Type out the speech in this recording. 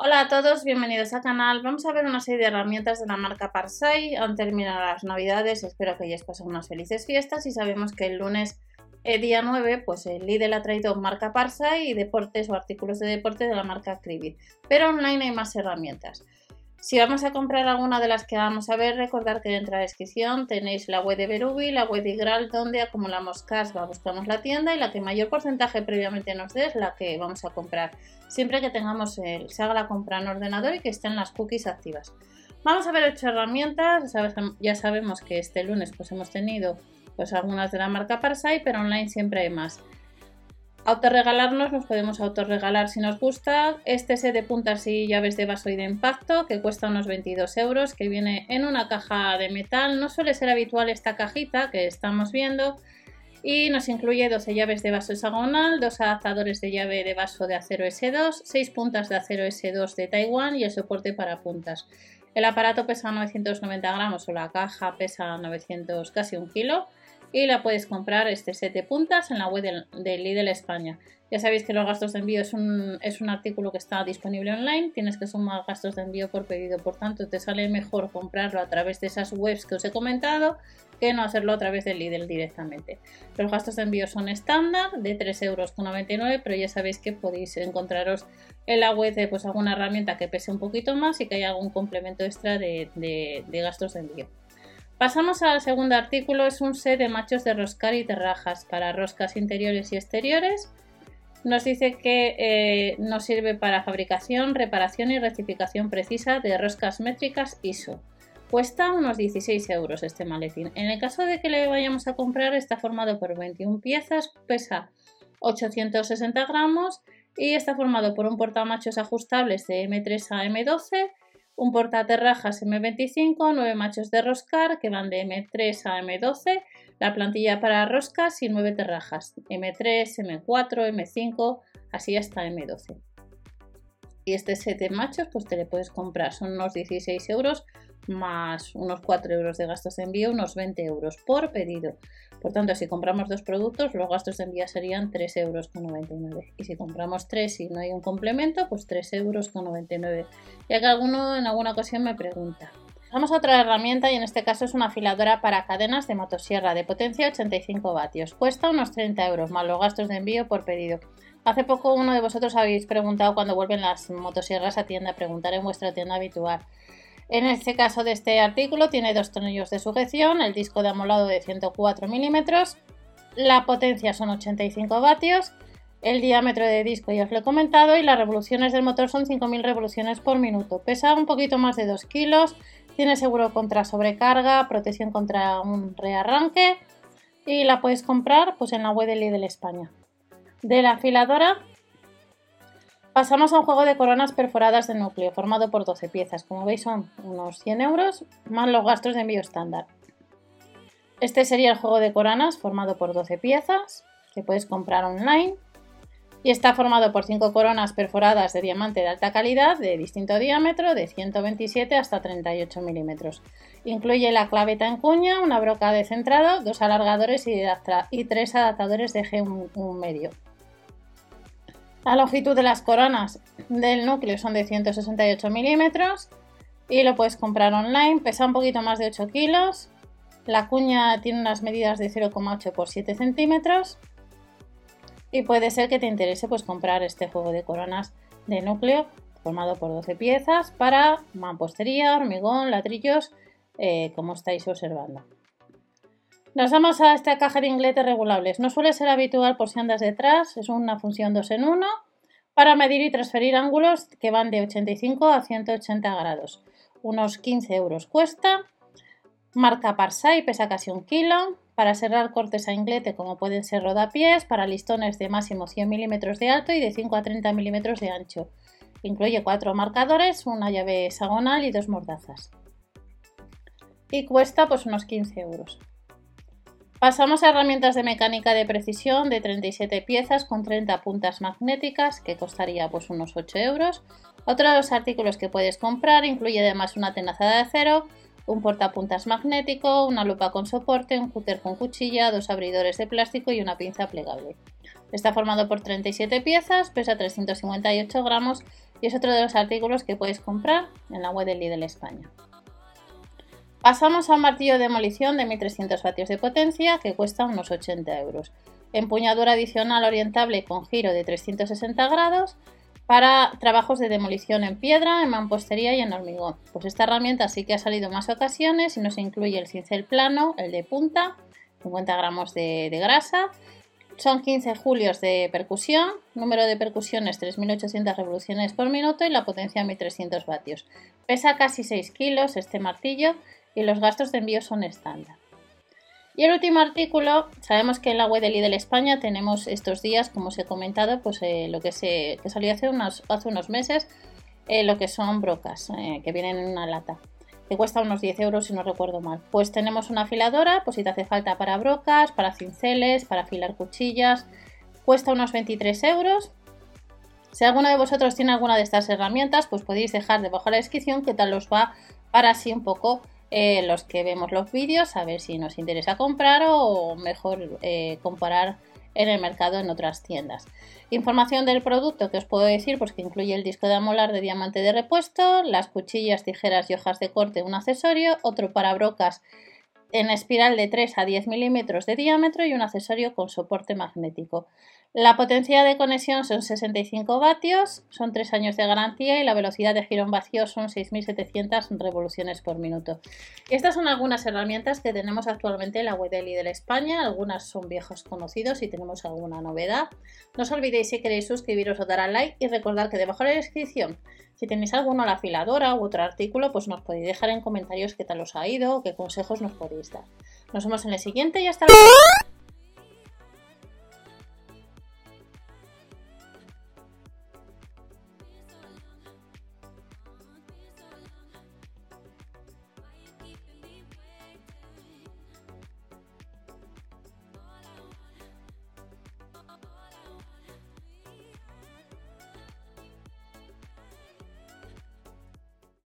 Hola a todos, bienvenidos al canal. Vamos a ver una serie de herramientas de la marca Parsai. Han terminado las navidades, espero que hayáis pasado unas felices fiestas y sabemos que el lunes eh, día 9 pues el Lidl ha traído marca Parsai y deportes o artículos de deporte de la marca Cribit. Pero online hay más herramientas. Si vamos a comprar alguna de las que vamos a ver, recordad que dentro de la descripción tenéis la web de Berubi, la web de Igral, donde acumulamos casva, buscamos la tienda y la que mayor porcentaje previamente nos dé es la que vamos a comprar. Siempre que tengamos el, se haga la compra en ordenador y que estén las cookies activas. Vamos a ver ocho herramientas. Ya sabemos que este lunes pues hemos tenido pues algunas de la marca Parsai, pero online siempre hay más. Autorregalarnos, nos podemos autorregalar si nos gusta. Este set de puntas y llaves de vaso y de impacto que cuesta unos 22 euros, que viene en una caja de metal. No suele ser habitual esta cajita que estamos viendo. Y nos incluye 12 llaves de vaso hexagonal, dos adaptadores de llave de vaso de acero S2, 6 puntas de acero S2 de Taiwán y el soporte para puntas. El aparato pesa 990 gramos o la caja pesa 900, casi un kilo y la puedes comprar este set de puntas en la web de, Lidl España. Ya sabéis que los gastos de envío es un, es un artículo que está disponible online, tienes que sumar gastos de envío por pedido, por tanto te sale mejor comprarlo a través de esas webs que os he comentado que no hacerlo a través de Lidl directamente. Los gastos de envío son estándar de 3,99 euros, pero ya sabéis que podéis encontraros en la web de pues, alguna herramienta que pese un poquito más y que haya algún complemento extra de, de gastos de envío. Pasamos al segundo artículo, es un set de machos de roscar y terrajas para roscas interiores y exteriores. Nos dice que eh, nos sirve para fabricación, reparación y rectificación precisa de roscas métricas ISO. Cuesta unos 16 euros este maletín. En el caso de que le vayamos a comprar, está formado por 21 piezas, pesa 860 gramos y está formado por un portamachos ajustables de M3 a M12 un portaterrajas M25, 9 machos de roscar que van de M3 a M12, la plantilla para roscas y 9 terrajas, M3, M4, M5, así hasta M12. Y este set machos, pues te le puedes comprar, son unos 16 euros más unos 4 euros de gastos de envío, unos 20 euros por pedido. Por tanto, si compramos dos productos, los gastos de envío serían 3,99 euros. Y si compramos tres y no hay un complemento, pues 3,99 euros. Ya que alguno en alguna ocasión me pregunta. Vamos a otra herramienta y en este caso es una afiladora para cadenas de motosierra de potencia 85 vatios. Cuesta unos 30 euros más los gastos de envío por pedido. Hace poco uno de vosotros habéis preguntado cuando vuelven las motosierras a tienda, preguntar en vuestra tienda habitual. En este caso de este artículo tiene dos tornillos de sujeción, el disco de amolado de 104 milímetros, la potencia son 85 vatios, el diámetro de disco ya os lo he comentado y las revoluciones del motor son 5.000 revoluciones por minuto. Pesa un poquito más de 2 kilos, tiene seguro contra sobrecarga, protección contra un rearranque y la puedes comprar pues, en la web de Lidl España. De la afiladora Pasamos a un juego de coronas perforadas de núcleo, formado por 12 piezas. Como veis son unos 100 euros, más los gastos de envío estándar. Este sería el juego de coronas, formado por 12 piezas, que puedes comprar online. Y está formado por 5 coronas perforadas de diamante de alta calidad, de distinto diámetro, de 127 hasta 38 milímetros. Incluye la claveta en cuña, una broca de centrado, dos alargadores y, tres adaptadores de G1 medio. La longitud de las coronas del núcleo son de 168 milímetros y lo puedes comprar online. Pesa un poquito más de 8 kilos. La cuña tiene unas medidas de 0,8 por 7 centímetros y puede ser que te interese pues, comprar este juego de coronas de núcleo formado por 12 piezas para mampostería, hormigón, ladrillos, eh, como estáis observando. Nos vamos a esta caja de ingletes regulables. No suele ser habitual por si andas detrás, es una función 2 en 1 para medir y transferir ángulos que van de 85 a 180 grados. Unos 15 euros cuesta. Marca Parsai, pesa casi un kilo. Para cerrar cortes a inglete como pueden ser rodapiés, para listones de máximo 100 milímetros de alto y de 5 a 30 milímetros de ancho. Incluye cuatro marcadores, una llave hexagonal y dos mordazas. Y cuesta pues unos 15 euros. Pasamos a herramientas de mecánica de precisión de 37 piezas con 30 puntas magnéticas que costaría pues unos 8 euros. Otro de los artículos que puedes comprar incluye además una tenaza de acero, un portapuntas magnético, una lupa con soporte, un cúter con cuchilla, dos abridores de plástico y una pinza plegable. Está formado por 37 piezas, pesa 358 gramos y es otro de los artículos que puedes comprar en la web de España. Pasamos a un martillo de demolición de 1300 vatios de potencia que cuesta unos 80 euros. Empuñadura adicional orientable con giro de 360 grados para trabajos de demolición en piedra, en mampostería y en hormigón. Pues esta herramienta sí que ha salido en más ocasiones y nos incluye el cincel plano, el de punta, 50 gramos de, de grasa, son 15 julios de percusión, número de percusiones 3.800 revoluciones por minuto y la potencia 1.300 vatios. Pesa casi 6 kilos este martillo y los gastos de envío son estándar. Y el último artículo, sabemos que en la web de Lidl España tenemos estos días, como os he comentado, pues eh, lo que, se, que salió hace unos, hace unos meses, eh, lo que son brocas, eh, que vienen en una lata que cuesta unos 10 euros si no recuerdo mal. Pues tenemos una afiladora, pues si te hace falta para brocas, para cinceles, para afilar cuchillas, cuesta unos 23 euros. Si alguno de vosotros tiene alguna de estas herramientas, pues podéis dejar debajo de la descripción qué tal os va para así un poco eh, los que vemos los vídeos, a ver si nos interesa comprar o mejor eh, comparar en el mercado en otras tiendas. Información del producto que os puedo decir, pues que incluye el disco de amolar de diamante de repuesto, las cuchillas, tijeras y hojas de corte, un accesorio, otro para brocas en espiral de 3 a 10 milímetros de diámetro y un accesorio con soporte magnético. La potencia de conexión son 65 vatios, son 3 años de garantía y la velocidad de giro en vacío son 6.700 revoluciones por minuto. Estas son algunas herramientas que tenemos actualmente en la web de Lidl España, algunas son viejos conocidos y tenemos alguna novedad. No os olvidéis si queréis suscribiros o dar al like y recordar que debajo de la descripción, si tenéis alguno la afiladora u otro artículo, pues nos podéis dejar en comentarios qué tal os ha ido o qué consejos nos podéis dar. Nos vemos en el siguiente y hasta luego.